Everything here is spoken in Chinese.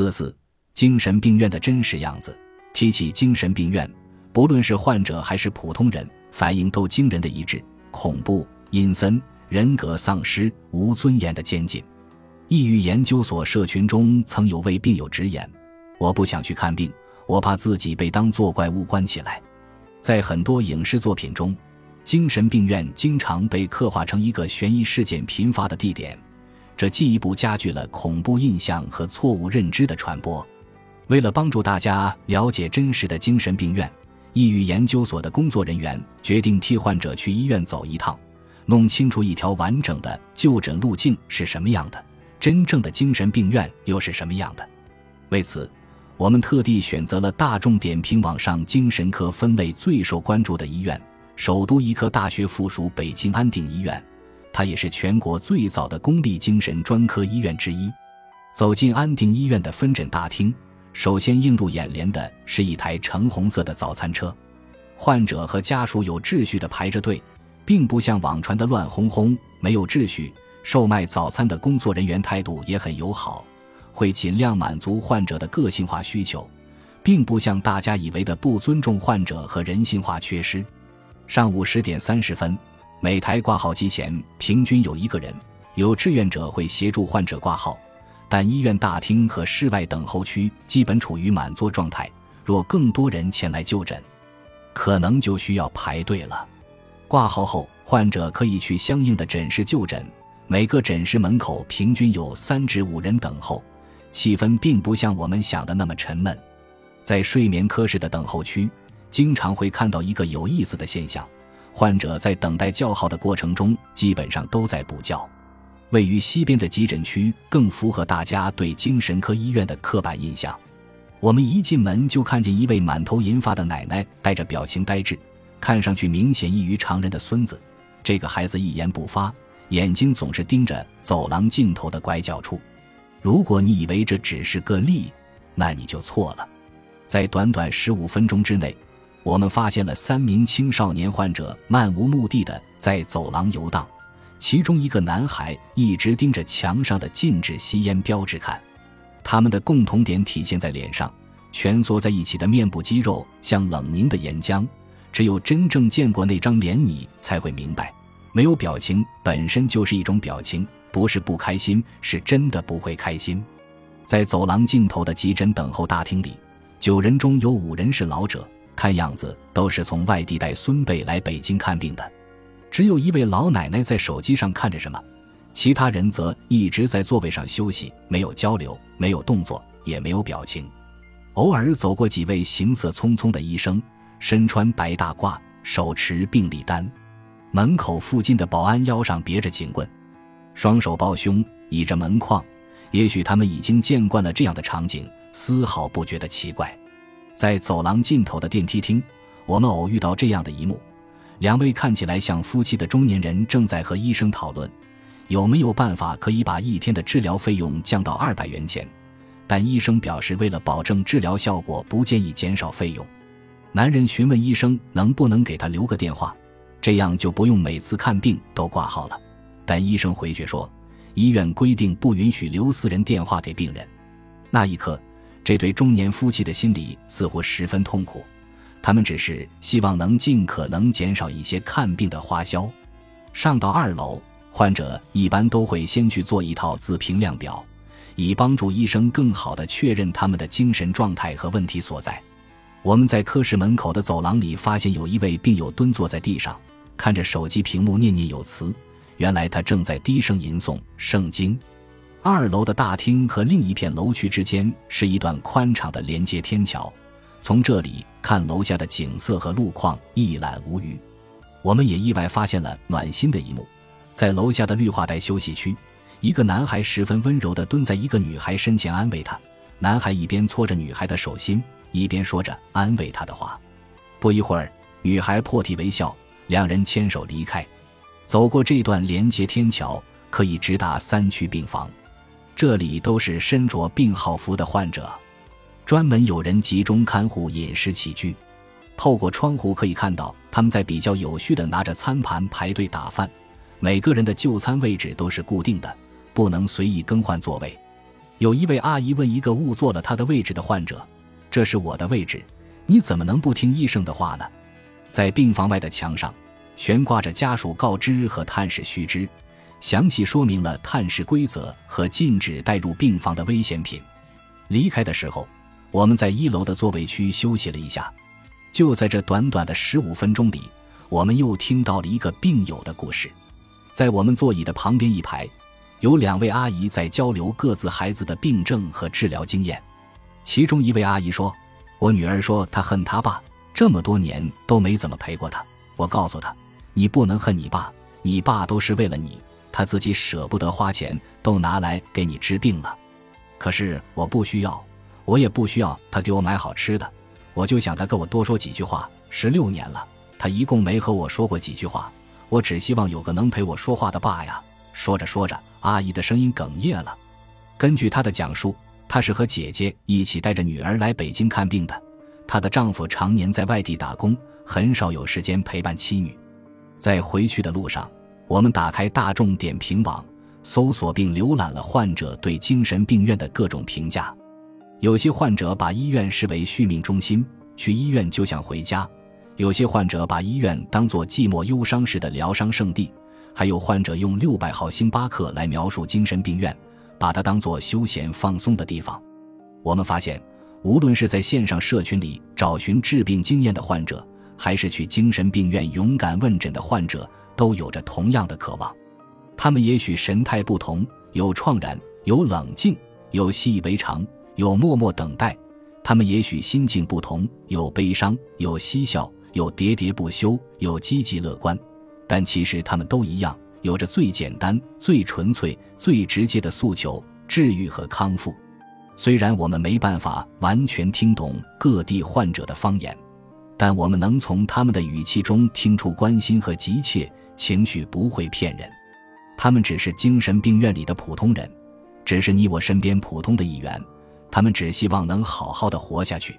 四四，精神病院的真实样子。提起精神病院，不论是患者还是普通人，反应都惊人的一致：恐怖、阴森、人格丧失、无尊严的监禁。抑郁研究所社群中曾有位病友直言：“我不想去看病，我怕自己被当作怪物关起来。”在很多影视作品中，精神病院经常被刻画成一个悬疑事件频发的地点，这进一步加剧了恐怖印象和错误认知的传播。为了帮助大家了解真实的精神病院，抑郁研究所的工作人员决定替患者去医院走一趟，弄清楚一条完整的就诊路径是什么样的。真正的精神病院又是什么样的？为此，我们特地选择了大众点评网上精神科分类最受关注的医院——首都医科大学附属北京安定医院。它也是全国最早的公立精神专科医院之一。走进安定医院的分诊大厅，首先映入眼帘的是一台橙红色的早餐车，患者和家属有秩序地排着队，并不像网传的乱哄哄、没有秩序。售卖早餐的工作人员态度也很友好，会尽量满足患者的个性化需求，并不像大家以为的不尊重患者和人性化缺失。上午十点三十分，每台挂号机前平均有一个人，有志愿者会协助患者挂号，但医院大厅和室外等候区基本处于满座状态。若更多人前来就诊，可能就需要排队了。挂号后，患者可以去相应的诊室就诊。每个诊室门口平均有三至五人等候，气氛并不像我们想的那么沉闷。在睡眠科室的等候区，经常会看到一个有意思的现象：患者在等待叫号的过程中，基本上都在补觉。位于西边的急诊区更符合大家对精神科医院的刻板印象。我们一进门就看见一位满头银发的奶奶，带着表情呆滞，看上去明显异于常人的孙子。这个孩子一言不发。眼睛总是盯着走廊尽头的拐角处。如果你以为这只是个例，那你就错了。在短短十五分钟之内，我们发现了三名青少年患者漫无目的的在走廊游荡，其中一个男孩一直盯着墙上的禁止吸烟标志看。他们的共同点体现在脸上，蜷缩在一起的面部肌肉像冷凝的岩浆。只有真正见过那张脸，你才会明白。没有表情本身就是一种表情，不是不开心，是真的不会开心。在走廊尽头的急诊等候大厅里，九人中有五人是老者，看样子都是从外地带孙辈来北京看病的。只有一位老奶奶在手机上看着什么，其他人则一直在座位上休息，没有交流，没有动作，也没有表情。偶尔走过几位行色匆匆的医生，身穿白大褂，手持病历单。门口附近的保安腰上别着警棍，双手抱胸倚着门框。也许他们已经见惯了这样的场景，丝毫不觉得奇怪。在走廊尽头的电梯厅，我们偶遇到这样的一幕：两位看起来像夫妻的中年人正在和医生讨论，有没有办法可以把一天的治疗费用降到二百元钱。但医生表示，为了保证治疗效果，不建议减少费用。男人询问医生能不能给他留个电话。这样就不用每次看病都挂号了，但医生回绝说，医院规定不允许留私人电话给病人。那一刻，这对中年夫妻的心里似乎十分痛苦，他们只是希望能尽可能减少一些看病的花销。上到二楼，患者一般都会先去做一套自评量表，以帮助医生更好地确认他们的精神状态和问题所在。我们在科室门口的走廊里发现有一位病友蹲坐在地上。看着手机屏幕念念有词，原来他正在低声吟诵圣经。二楼的大厅和另一片楼区之间是一段宽敞的连接天桥，从这里看楼下的景色和路况一览无余。我们也意外发现了暖心的一幕，在楼下的绿化带休息区，一个男孩十分温柔地蹲在一个女孩身前安慰她。男孩一边搓着女孩的手心，一边说着安慰她的话。不一会儿，女孩破涕为笑。两人牵手离开，走过这段连接天桥，可以直达三区病房。这里都是身着病号服的患者，专门有人集中看护饮食起居。透过窗户可以看到，他们在比较有序地拿着餐盘排队打饭。每个人的就餐位置都是固定的，不能随意更换座位。有一位阿姨问一个误坐了她的位置的患者：“这是我的位置，你怎么能不听医生的话呢？”在病房外的墙上，悬挂着家属告知和探视须知，详细说明了探视规则和禁止带入病房的危险品。离开的时候，我们在一楼的座位区休息了一下。就在这短短的十五分钟里，我们又听到了一个病友的故事。在我们座椅的旁边一排，有两位阿姨在交流各自孩子的病症和治疗经验。其中一位阿姨说：“我女儿说她恨她爸。”这么多年都没怎么陪过她，我告诉她：“你不能恨你爸，你爸都是为了你，他自己舍不得花钱，都拿来给你治病了。可是我不需要，我也不需要他给我买好吃的，我就想他跟我多说几句话。十六年了，他一共没和我说过几句话，我只希望有个能陪我说话的爸呀。”说着说着，阿姨的声音哽咽了。根据她的讲述，她是和姐姐一起带着女儿来北京看病的。她的丈夫常年在外地打工，很少有时间陪伴妻女。在回去的路上，我们打开大众点评网，搜索并浏览了患者对精神病院的各种评价。有些患者把医院视为续命中心，去医院就像回家；有些患者把医院当作寂寞忧伤时的疗伤圣地；还有患者用六百号星巴克来描述精神病院，把它当作休闲放松的地方。我们发现。无论是在线上社群里找寻治病经验的患者，还是去精神病院勇敢问诊的患者，都有着同样的渴望。他们也许神态不同，有怆然，有冷静，有习以为常，有默默等待；他们也许心境不同，有悲伤，有嬉笑，有喋喋不休，有积极乐观。但其实他们都一样，有着最简单、最纯粹、最直接的诉求：治愈和康复。虽然我们没办法完全听懂各地患者的方言，但我们能从他们的语气中听出关心和急切，情绪不会骗人。他们只是精神病院里的普通人，只是你我身边普通的一员。他们只希望能好好的活下去。